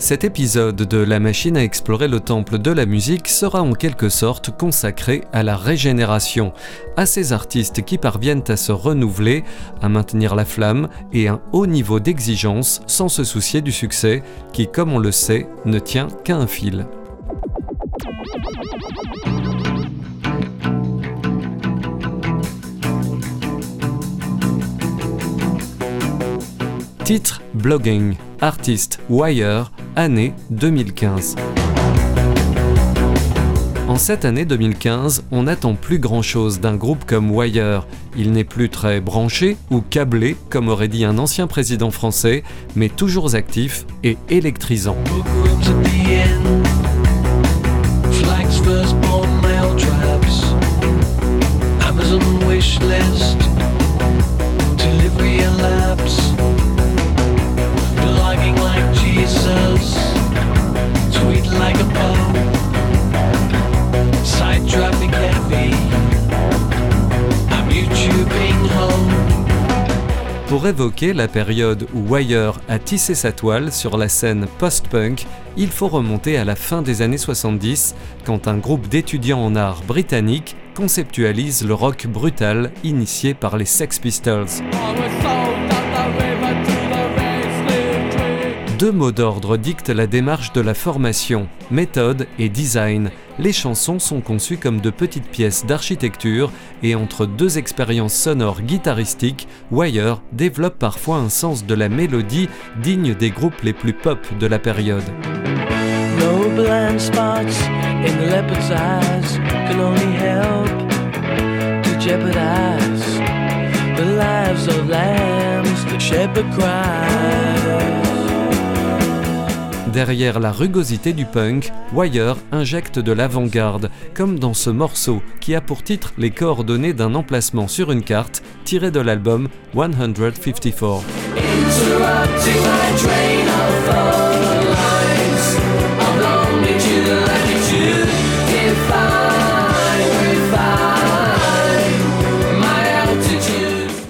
Cet épisode de La machine à explorer le temple de la musique sera en quelque sorte consacré à la régénération, à ces artistes qui parviennent à se renouveler, à maintenir la flamme et un haut niveau d'exigence sans se soucier du succès qui, comme on le sait, ne tient qu'à un fil. Titre Blogging, artiste Wire, année 2015. En cette année 2015, on n'attend plus grand-chose d'un groupe comme Wire. Il n'est plus très branché ou câblé, comme aurait dit un ancien président français, mais toujours actif et électrisant. Pour évoquer la période où Wire a tissé sa toile sur la scène post-punk, il faut remonter à la fin des années 70, quand un groupe d'étudiants en art britanniques conceptualise le rock brutal initié par les Sex Pistols. Deux mots d'ordre dictent la démarche de la formation, méthode et design. Les chansons sont conçues comme de petites pièces d'architecture et entre deux expériences sonores guitaristiques, Wire développe parfois un sens de la mélodie digne des groupes les plus pop de la période. Derrière la rugosité du punk, Wire injecte de l'avant-garde, comme dans ce morceau qui a pour titre les coordonnées d'un emplacement sur une carte tiré de l'album 154.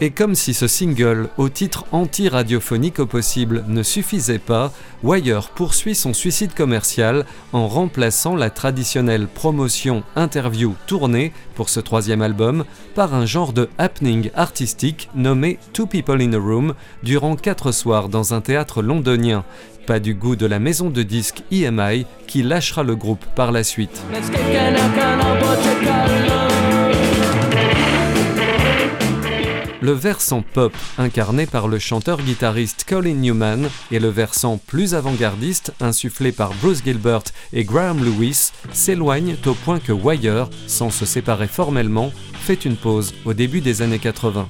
Et comme si ce single, au titre anti-radiophonique au possible, ne suffisait pas, Wire poursuit son suicide commercial en remplaçant la traditionnelle promotion, interview, tournée pour ce troisième album par un genre de happening artistique nommé Two People in a Room durant quatre soirs dans un théâtre londonien. Pas du goût de la maison de disques EMI qui lâchera le groupe par la suite. Le versant pop, incarné par le chanteur-guitariste Colin Newman, et le versant plus avant-gardiste, insufflé par Bruce Gilbert et Graham Lewis, s'éloignent au point que Wire, sans se séparer formellement, fait une pause au début des années 80.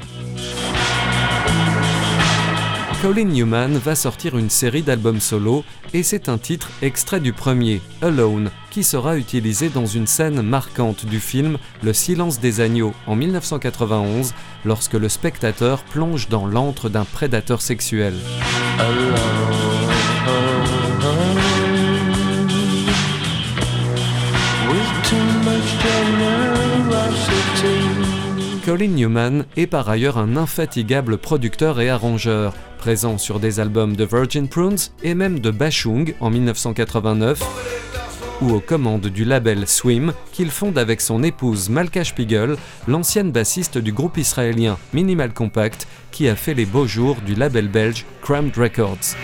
Colin Newman va sortir une série d'albums solo et c'est un titre extrait du premier, Alone, qui sera utilisé dans une scène marquante du film Le silence des agneaux en 1991 lorsque le spectateur plonge dans l'antre d'un prédateur sexuel. Colin Newman est par ailleurs un infatigable producteur et arrangeur, présent sur des albums de Virgin Prunes et même de Bashung en 1989 ou aux commandes du label Swim qu'il fonde avec son épouse Malka Spiegel, l'ancienne bassiste du groupe israélien Minimal Compact qui a fait les beaux jours du label belge Crammed Records.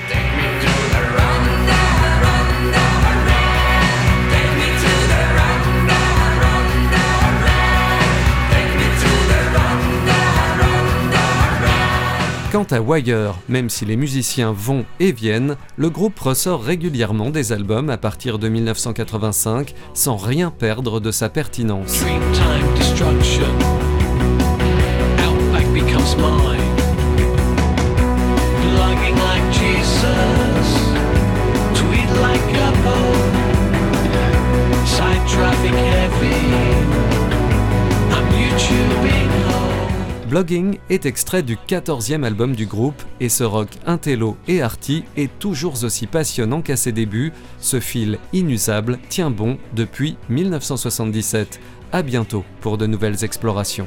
Quant à Wire, même si les musiciens vont et viennent, le groupe ressort régulièrement des albums à partir de 1985 sans rien perdre de sa pertinence. Blogging est extrait du 14e album du groupe et ce rock intello et arty est toujours aussi passionnant qu'à ses débuts. Ce fil inusable tient bon depuis 1977. À bientôt pour de nouvelles explorations.